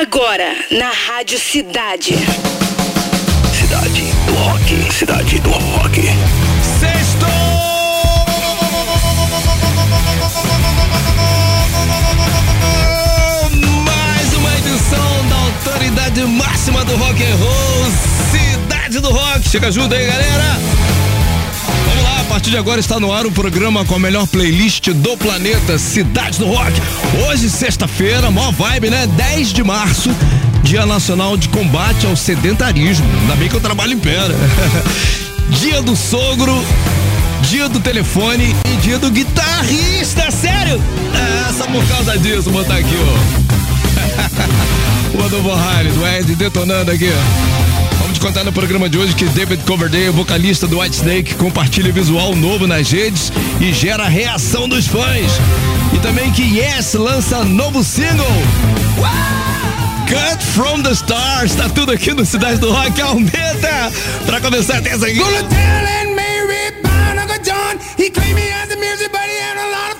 Agora, na Rádio Cidade. Cidade do Rock. Cidade do Rock. Sextou! Mais uma edição da autoridade máxima do rock and roll, Cidade do Rock. Chega junto aí, galera. Partir de agora está no ar o programa com a melhor playlist do planeta, Cidade do Rock. Hoje, sexta-feira, mó vibe, né? 10 de março, Dia Nacional de Combate ao Sedentarismo. Ainda bem que eu trabalho em pé? Dia do Sogro, Dia do Telefone e Dia do Guitarrista, sério? É, só por causa disso, vou botar aqui, ó. o Adolfo Harris, o Ed detonando aqui, ó. Te contar no programa de hoje que David Coverdale, vocalista do White Snake, compartilha visual novo nas redes e gera reação dos fãs. E também que Yes lança novo single. Cut from the Stars, tá tudo aqui no Cidade do Rock, aumenta! Pra começar, tem essa aqui. Gonna tell Aunt Mary John. He claimed me as a music, a lot of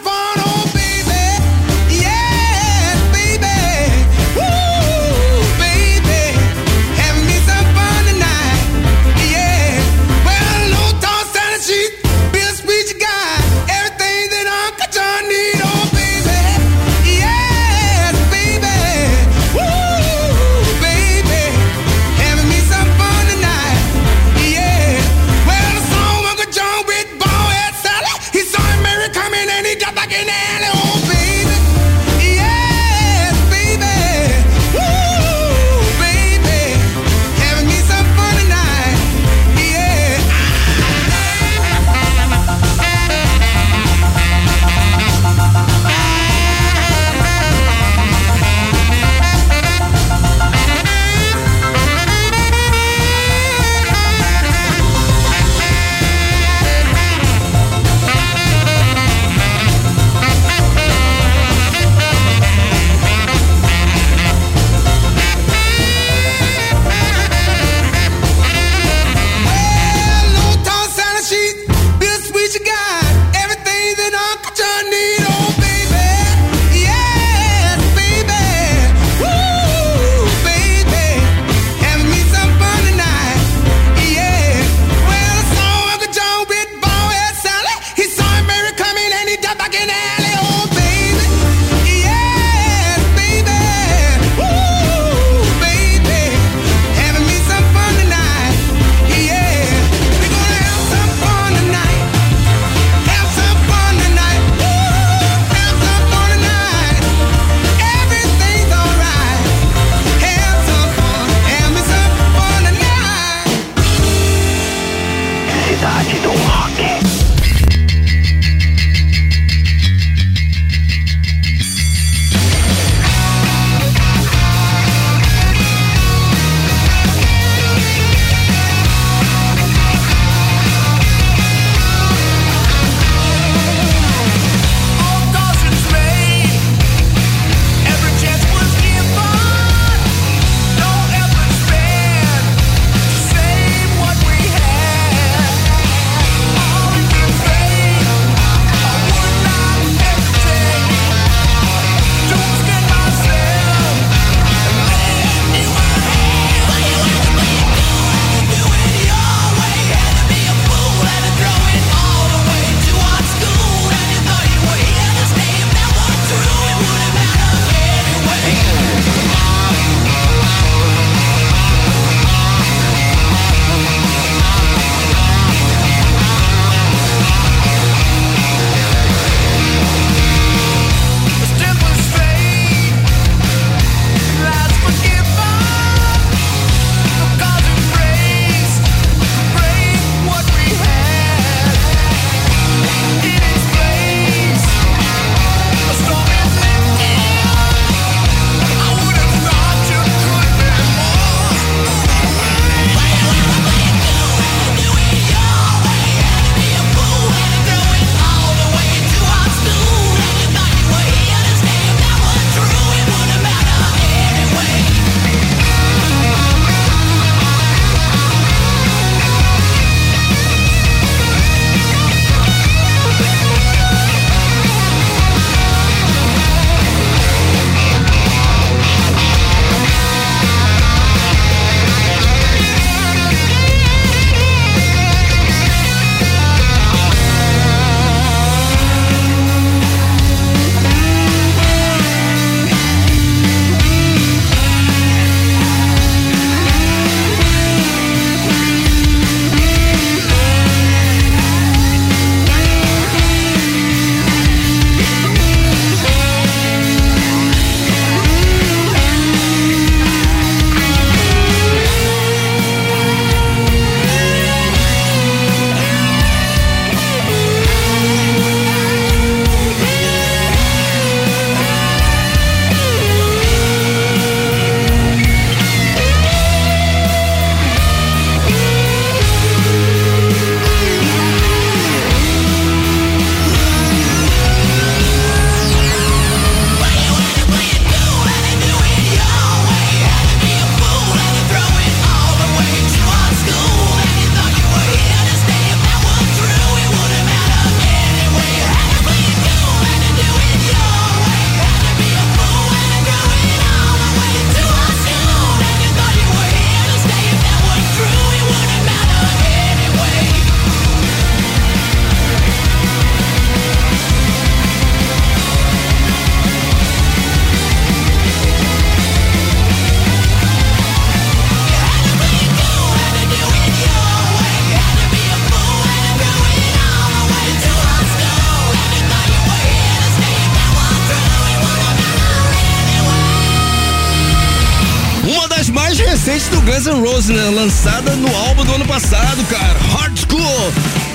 né? Lançada no álbum do ano passado, cara. Hard School.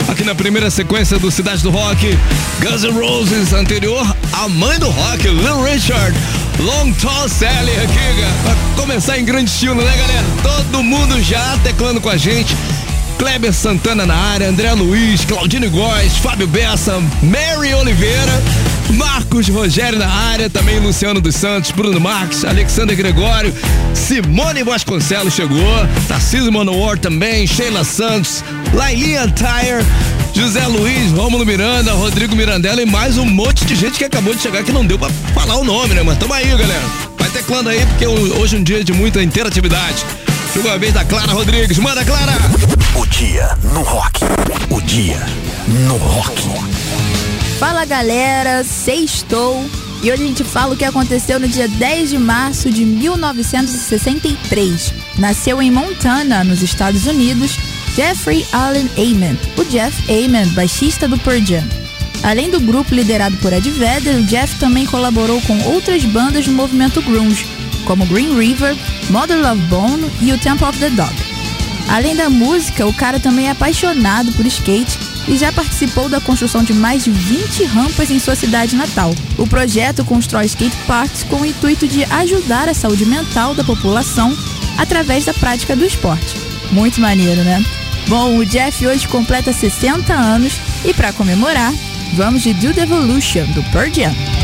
Aqui na primeira sequência do Cidade do Rock, Guns N' Roses, anterior a mãe do rock, Lil Richard. Long Tall Sally aqui, cara. Começar em grande estilo, né, galera? Todo mundo já teclando com a gente. Kleber Santana na área, André Luiz, Claudine Góes, Fábio Bessa, Mary Oliveira, Marcos Rogério na área, também Luciano dos Santos, Bruno Marques, Alexander Gregório, Simone Vasconcelos chegou, Tarcísio Manowar também, Sheila Santos, Lailinha Tire, José Luiz, Rômulo Miranda, Rodrigo Mirandela e mais um monte de gente que acabou de chegar que não deu pra falar o nome, né? Mas tamo aí, galera. Vai teclando aí, porque hoje é um dia de muita interatividade. Chegou a vez da Clara Rodrigues. Manda, Clara! O dia no rock. O dia no rock. Fala galera, sextou. E hoje a gente fala o que aconteceu no dia 10 de março de 1963. Nasceu em Montana, nos Estados Unidos, Jeffrey Allen Ament, o Jeff Ament, baixista do Pearl Jam. Além do grupo liderado por Ed Vedder, o Jeff também colaborou com outras bandas do movimento grunge, como Green River, Mother Love Bone e o Temple of the Dog. Além da música, o cara também é apaixonado por skate e já participou da construção de mais de 20 rampas em sua cidade natal. O projeto constrói skate parks com o intuito de ajudar a saúde mental da população através da prática do esporte. Muito maneiro, né? Bom, o Jeff hoje completa 60 anos e para comemorar, vamos de Do the Evolution do Pearl Jam.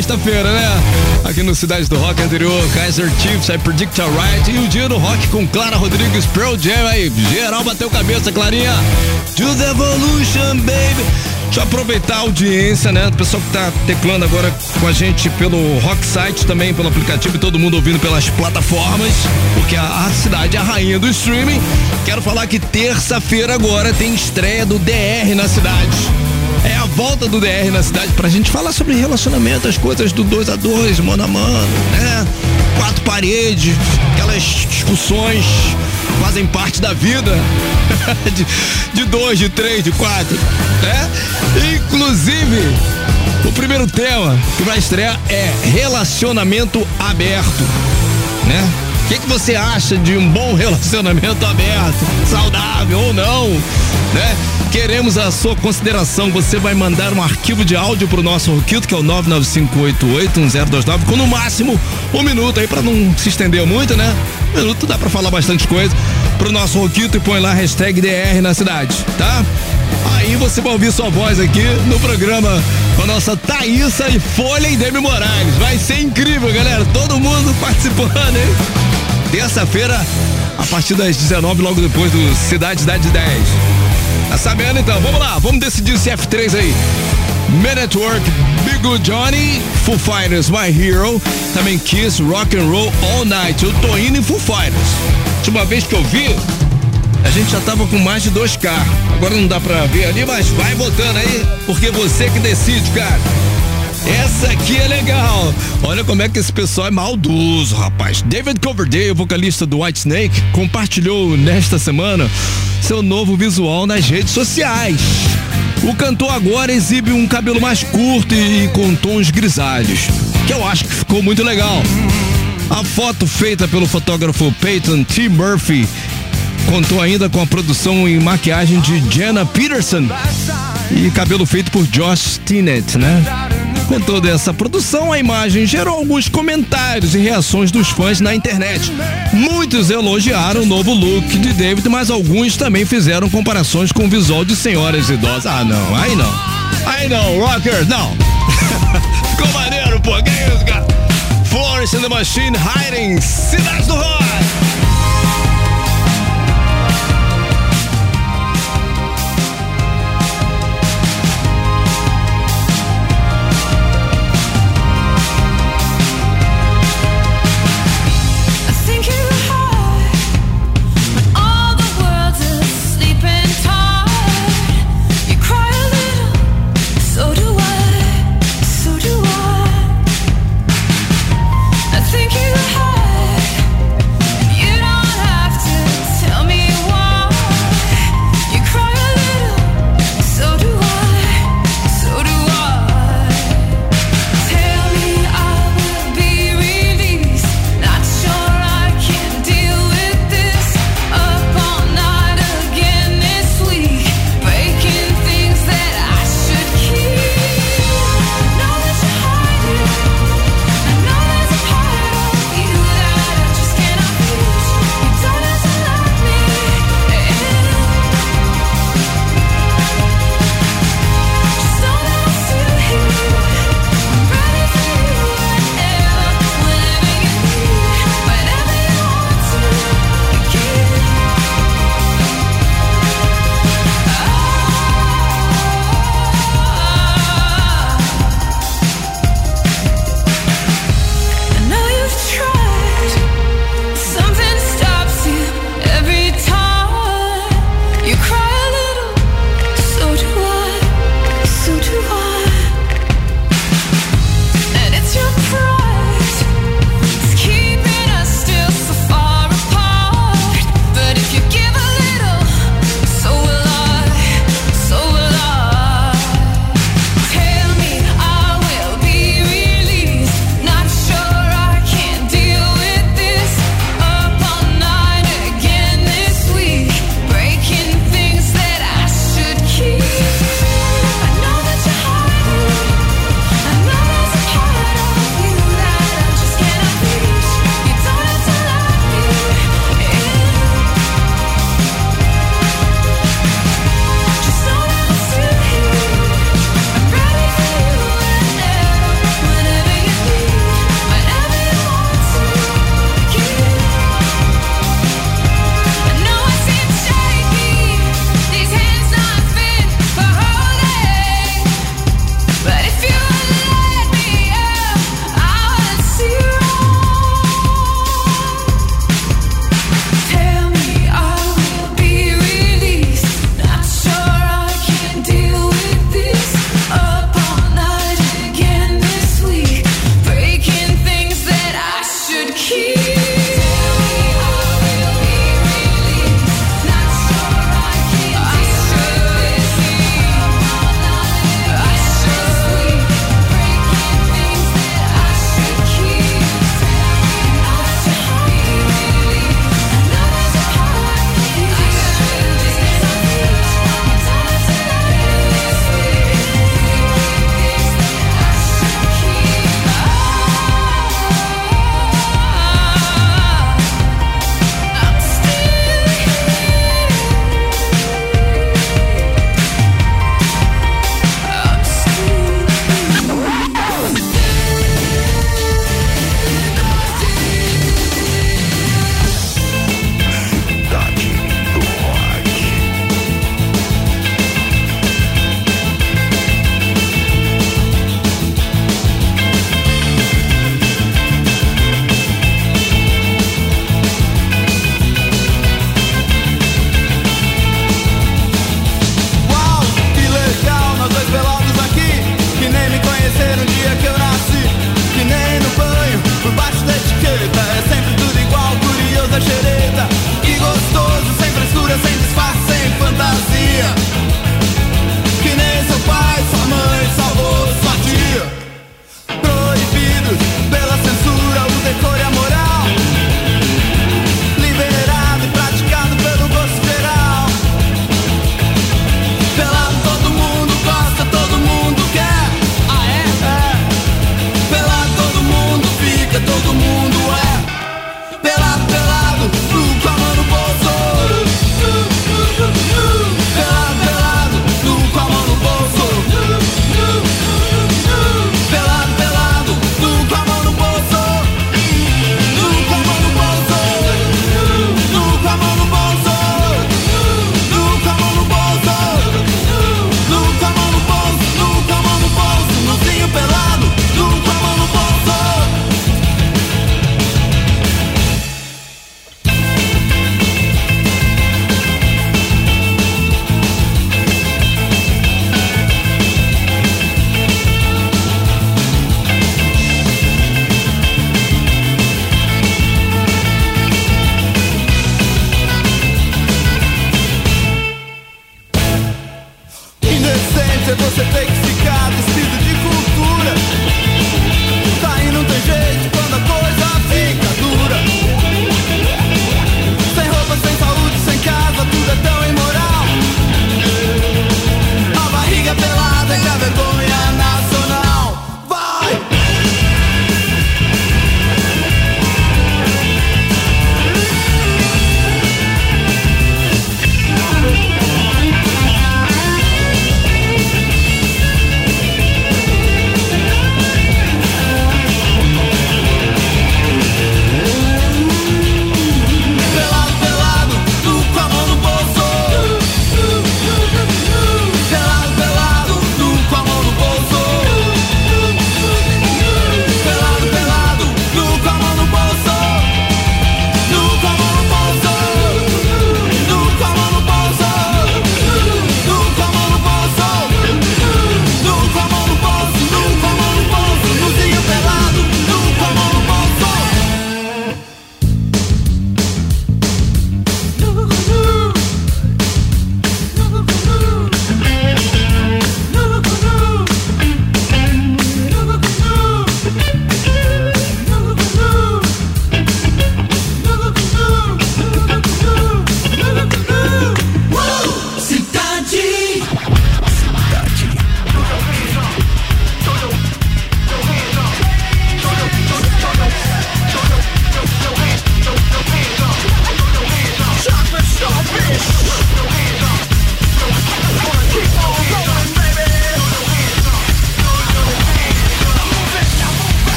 Sexta-feira, né? Aqui no Cidade do Rock anterior, Kaiser Chiefs, I Predict Alright. E o dia do rock com Clara Rodrigues, Pearl Jam aí. Geral bateu cabeça, Clarinha. To the Evolution, baby. Deixa eu aproveitar a audiência, né? O pessoal que tá teclando agora com a gente pelo Rock Site, também pelo aplicativo e todo mundo ouvindo pelas plataformas, porque a, a cidade é a rainha do streaming. Quero falar que terça-feira agora tem estreia do DR na cidade. É a volta do DR na cidade pra gente falar sobre relacionamento, as coisas do dois a dois, mano a mano, né? Quatro paredes, aquelas discussões fazem parte da vida. de, de dois, de três, de quatro, né? Inclusive, o primeiro tema que vai estrear é relacionamento aberto, né? O que, que você acha de um bom relacionamento aberto, saudável ou não, né? Queremos a sua consideração. Você vai mandar um arquivo de áudio pro nosso Roquito, que é o 995881029, com no máximo um minuto aí para não se estender muito, né? Um minuto dá para falar bastante coisa pro nosso Roquito e põe lá hashtag DR na cidade, tá? Aí você vai ouvir sua voz aqui no programa com a nossa Thaísa e Folha e Demi Moraes. Vai ser incrível, galera. Todo mundo participando, hein? Terça-feira, a partir das 19, logo depois do Cidade Cidade 10. Tá sabendo então? Vamos lá, vamos decidir esse F3 aí. Man at Work, Big Good Johnny, Foo Fighters, My Hero, também Kiss, Rock and Roll All Night. Eu tô indo em Foo Fighters. Última vez que eu vi, a gente já tava com mais de 2K. Agora não dá pra ver ali, mas vai botando aí, porque você que decide, cara. Essa aqui é legal. Olha como é que esse pessoal é maldoso, rapaz. David Coverdale, vocalista do White Snake, compartilhou nesta semana seu novo visual nas redes sociais. O cantor agora exibe um cabelo mais curto e com tons grisalhos, que eu acho que ficou muito legal. A foto feita pelo fotógrafo Peyton T. Murphy contou ainda com a produção e maquiagem de Jenna Peterson e cabelo feito por Josh Tinnett, né? Com toda essa produção, a imagem gerou alguns comentários e reações dos fãs na internet. Muitos elogiaram o novo look de David, mas alguns também fizeram comparações com o visual de senhoras idosas. Ah, não, aí não. Aí não, rocker, não. Ficou maneiro, pô, que isso, cara? Florence and the Machine Hiding, Cidade do Rock.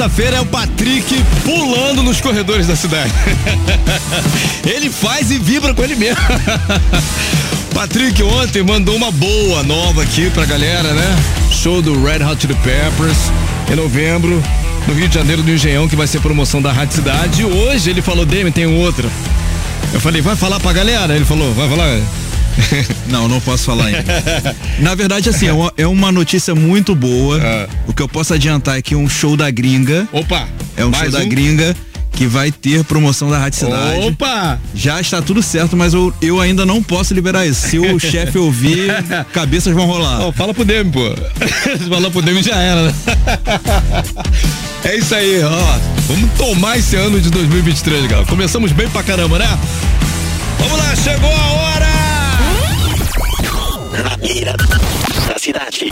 Sexta-feira é o Patrick pulando nos corredores da cidade. ele faz e vibra com ele mesmo. Patrick ontem mandou uma boa nova aqui pra galera, né? Show do Red Hot Chili Peppers em novembro, no Rio de Janeiro, do Engenhão, que vai ser promoção da Rádio Cidade. E hoje ele falou, Demi, tem outra. Eu falei, vai falar pra galera? Ele falou, vai falar. Não, não posso falar ainda. Na verdade, assim, é uma, é uma notícia muito boa. Ah. O que eu posso adiantar é que um show da gringa. Opa! É um show da gringa que vai ter promoção da Rádio Cidade. Opa! Já está tudo certo, mas eu, eu ainda não posso liberar isso. Se o chefe ouvir, cabeças vão rolar. Ó, fala pro Demi, pô. Se falar pro Demi já era, né? É isso aí, ó. Vamos tomar esse ano de 2023, galera. Começamos bem pra caramba, né? Vamos lá, chegou a hora! Na mira da cidade.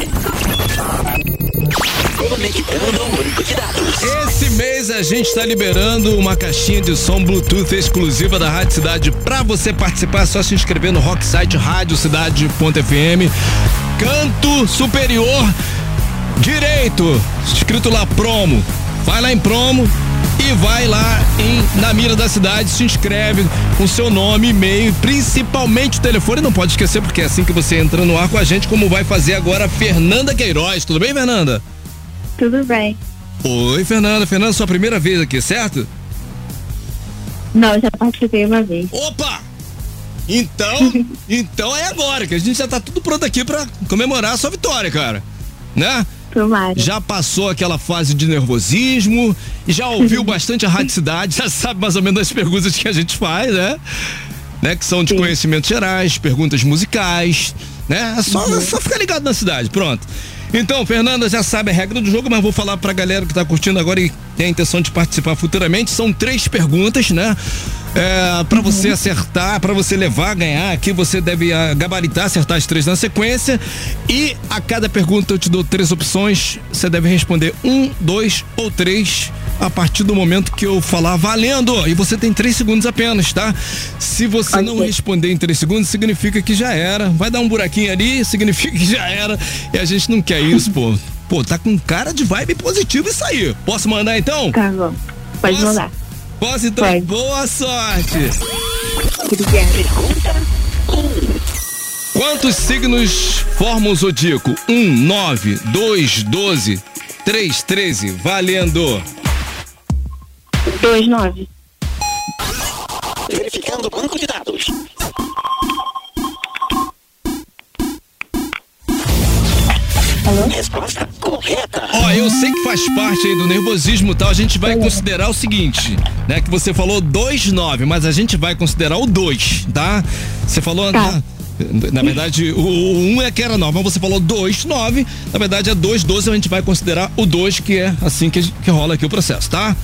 Conectando o banco de dados. Esse mês a gente está liberando uma caixinha de som Bluetooth exclusiva da Rádio Cidade. Pra você participar, é só se inscrever no rock site radiocidade.fm. Canto superior direito, escrito lá promo. Vai lá em promo e vai lá em na mira da cidade, se inscreve com seu nome, e-mail, principalmente o telefone, não pode esquecer porque é assim que você entra no ar com a gente, como vai fazer agora a Fernanda Queiroz. Tudo bem, Fernanda? Tudo bem. Oi, Fernanda. Fernanda, sua primeira vez aqui, certo? Não, já participei uma vez. Opa! Então, então é agora, que a gente já tá tudo pronto aqui pra comemorar a sua vitória, cara. Né? Tomara. Já passou aquela fase de nervosismo, já ouviu bastante a Rádio Cidade, já sabe mais ou menos as perguntas que a gente faz, né? Né? Que são de Sim. conhecimentos gerais, perguntas musicais, né? É só, é só ficar ligado na cidade, pronto. Então, Fernanda já sabe a regra do jogo, mas vou falar pra galera que tá curtindo agora e tem a intenção de participar futuramente. São três perguntas, né? É, para você acertar, pra você levar, ganhar, aqui você deve ah, gabaritar, acertar as três na sequência. E a cada pergunta eu te dou três opções. Você deve responder um, dois ou três a partir do momento que eu falar valendo. E você tem três segundos apenas, tá? Se você não responder em três segundos, significa que já era. Vai dar um buraquinho ali, significa que já era. E a gente não quer isso, pô. Pô, tá com cara de vibe positiva isso aí. Posso mandar então? Tá bom. Pode Posso? mandar. Posso então? Pode. Boa sorte! Obrigada. Quantos signos formam o zodíaco? 1, 9, 2, 12, 3, 13. Valendo! Dois, nove. Verificando o banco de dados. Resposta correta. Ó, eu sei que faz parte aí do nervosismo e tal. A gente vai considerar o seguinte, né? Que você falou 2,9, mas a gente vai considerar o 2, tá? Você falou. Tá. Na, na verdade, o 1 um é que era 9, mas você falou 2,9. Na verdade, é 2,12. A gente vai considerar o 2, que é assim que, que rola aqui o processo, tá?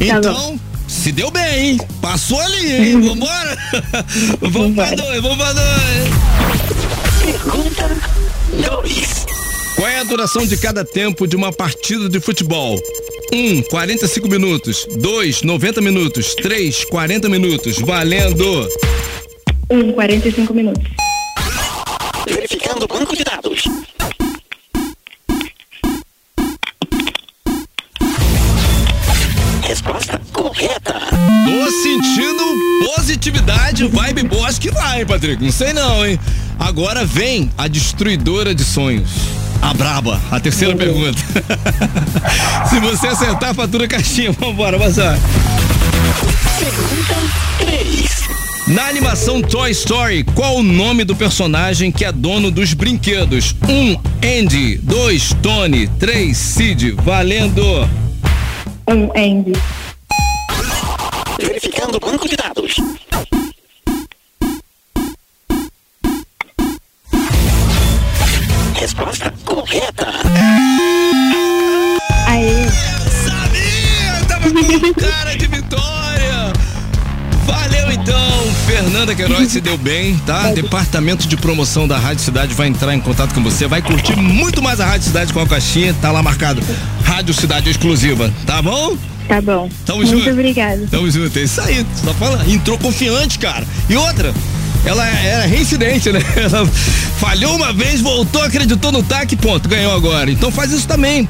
Então. Se deu bem, hein? Passou ali, hein? Vambora? vamos pra dois, vamos pra dois. Pergunta 2. Qual é a duração de cada tempo de uma partida de futebol? 1, 45 minutos. 2, 90 minutos. 3, 40 minutos. Valendo! Um, 45 minutos. Verificando o banco de dados. Resposta correta. Tô sentindo positividade, vibe boa. Acho que vai, hein, Patrick. Não sei não, hein? Agora vem a destruidora de sonhos. A braba, a terceira pergunta. Se você acertar, fatura caixinha. Vambora, Bazar. Pergunta 3. Na animação Toy Story, qual o nome do personagem que é dono dos brinquedos? 1. Um, Andy. 2. Tony. 3. Sid. Valendo! Um, Andy. Verificando o banco de dados. Fernanda Queiroz se deu bem, tá? Departamento de promoção da Rádio Cidade vai entrar em contato com você, vai curtir muito mais a Rádio Cidade com a caixinha, tá lá marcado. Rádio Cidade Exclusiva, tá bom? Tá bom. Tamo Muito junto. obrigada. Tamo junto, é isso aí, só fala, entrou confiante, cara. E outra, ela era reincidente, né? Ela falhou uma vez, voltou, acreditou no TAC, ponto, ganhou agora. Então faz isso também.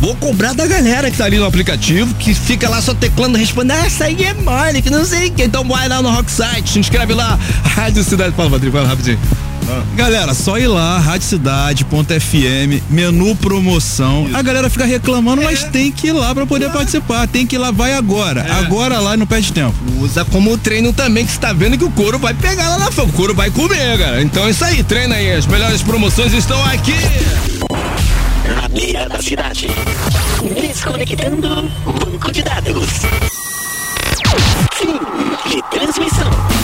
Vou cobrar da galera que tá ali no aplicativo, que fica lá só teclando, respondendo, ah, essa aí é mole, que não sei o que. Então vai lá no Rocksite, se inscreve lá, Rádio Cidade. Fala, Patrick, vai rapidinho. Ah. Galera, só ir lá, radicidade.fm menu promoção. Isso. A galera fica reclamando, é. mas tem que ir lá para poder é. participar. Tem que ir lá, vai agora. É. Agora lá e não perde tempo. Usa como treino também, que você tá vendo que o couro vai pegar lá na fã. O couro vai comer, cara. Então é isso aí, treina aí. As melhores promoções estão aqui na beira da cidade. Desconectando banco de dados. Fim de transmissão.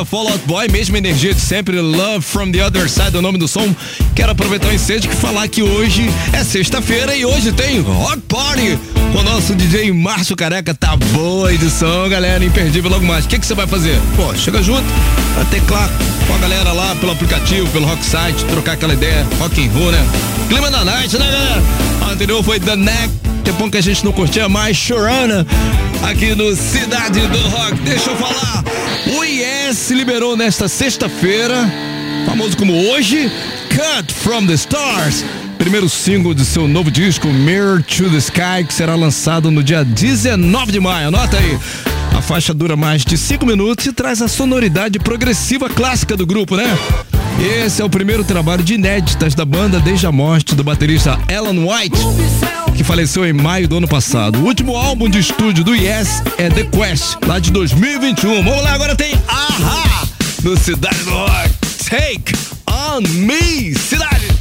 Programação, né? Fall Out Boy, mesma energia de sempre, Love from the Other Side, o nome do som. Quero aproveitar o ensejo que falar que hoje é sexta-feira e hoje tem Rock Party com o nosso DJ Márcio Careca. Tá boa a edição, galera, imperdível logo mais. O que que você vai fazer? Pô, chega junto, vai teclar com a galera lá pelo aplicativo, pelo Rock Site, trocar aquela ideia, rock and roll, né? Clima da night, né, galera? A anterior foi The Neck, tempão que a gente não curtia mais, Chorana, aqui no Cidade do Rock. Deixa eu falar, Yes liberou nesta sexta-feira, famoso como hoje, Cut from the Stars. Primeiro single de seu novo disco, Mirror to the Sky, que será lançado no dia 19 de maio. Anota aí. A faixa dura mais de 5 minutos e traz a sonoridade progressiva clássica do grupo, né? Esse é o primeiro trabalho de inéditas da banda desde a morte do baterista Alan White, que faleceu em maio do ano passado. O último álbum de estúdio do Yes é The Quest, lá de 2021. Vamos lá, agora tem Aha no Cidade do Rock. Take on Me, Cidade.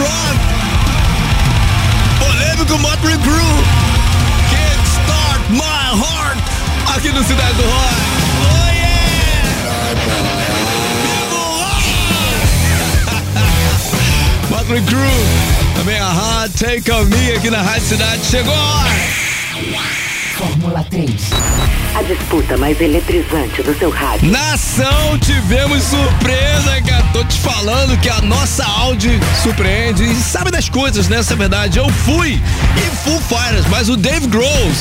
LeBron. Polêmico Motley Crue. Can't start my heart. Aqui no Cidade do Rock. Oh yeah! Motley Crue. Também a Hard Take On Me aqui na Rádio Cidade. Chegou! Fórmula 3. A disputa mais eletrizante do seu rádio. Nação, tivemos surpresa, cara. Tô te falando que a nossa Audi surpreende e sabe das coisas, né? Essa é a verdade. Eu fui em Full Fighters, mas o Dave Grohl,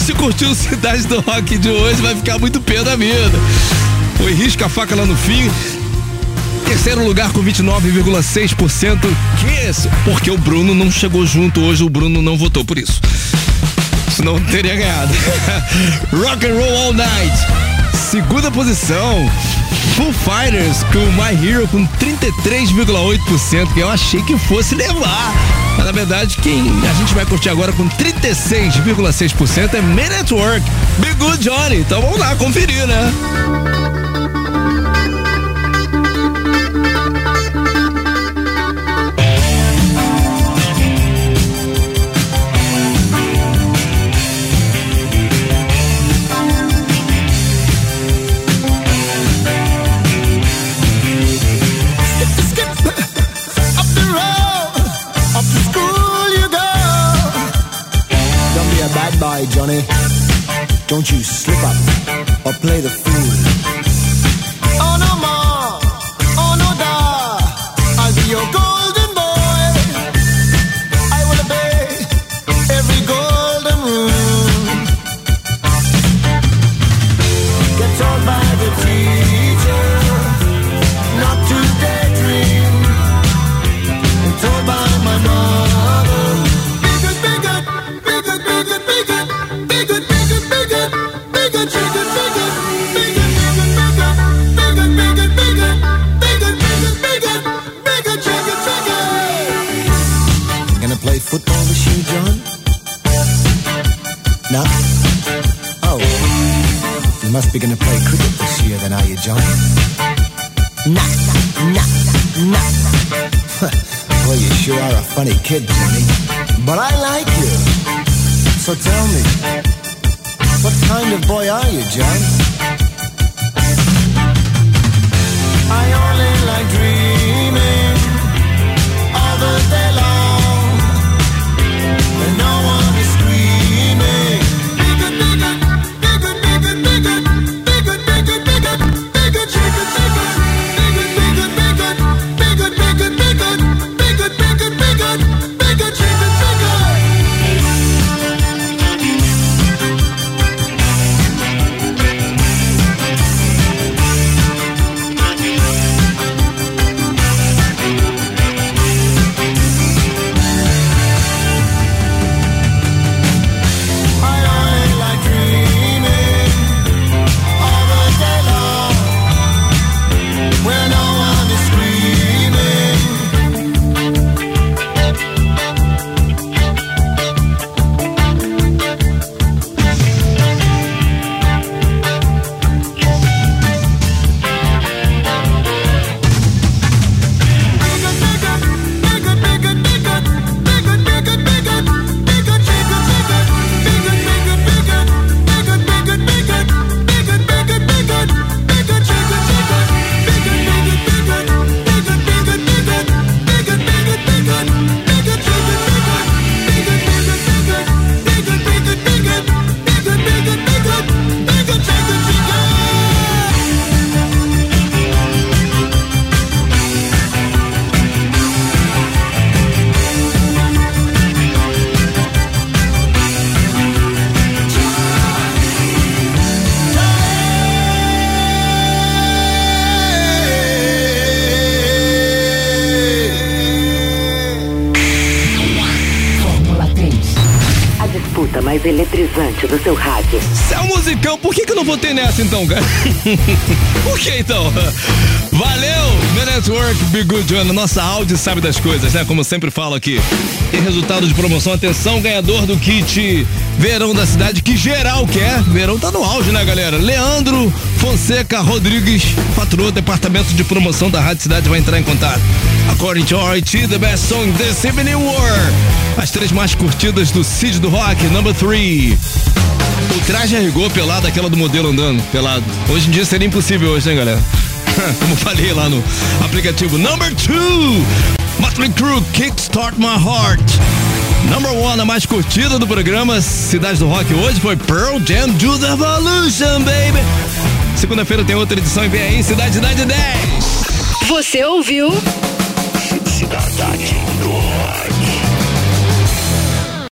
se curtiu o Cidade do Rock de hoje, vai ficar muito pé da vida. Foi risca a faca lá no fim. Terceiro lugar com 29,6%. Que isso? Porque o Bruno não chegou junto hoje, o Bruno não votou por isso. Senão teria ganhado. Rock and Roll All Night. Segunda posição. Foo Fighters com My Hero com 33,8%, que eu achei que fosse levar. Mas na verdade, quem a gente vai curtir agora com 36,6% é Man at Work, Big Good Johnny. Então vamos lá conferir, né? Então, cara? que então? Valeu, The Network, Be Good Johnny, nossa áudio sabe das coisas, né? Como sempre falo aqui. E resultado de promoção, atenção, ganhador do kit Verão da Cidade, que geral quer. Verão tá no auge, né, galera? Leandro Fonseca Rodrigues, patroa, departamento de promoção da Rádio Cidade, vai entrar em contato. According to RT, the best song this evening war. As três mais curtidas do Cid do Rock, number three. O traje a rigor pelado, aquela do modelo andando, pelado. Hoje em dia seria impossível hoje, né, galera? Como falei lá no aplicativo. Number two, Motley Crue, Kickstart My Heart. Number one, a mais curtida do programa Cidade do Rock hoje foi Pearl Jam Do The Evolution, baby. Segunda-feira tem outra edição e vem aí, Cidade Cidade 10. Você ouviu? Cidade do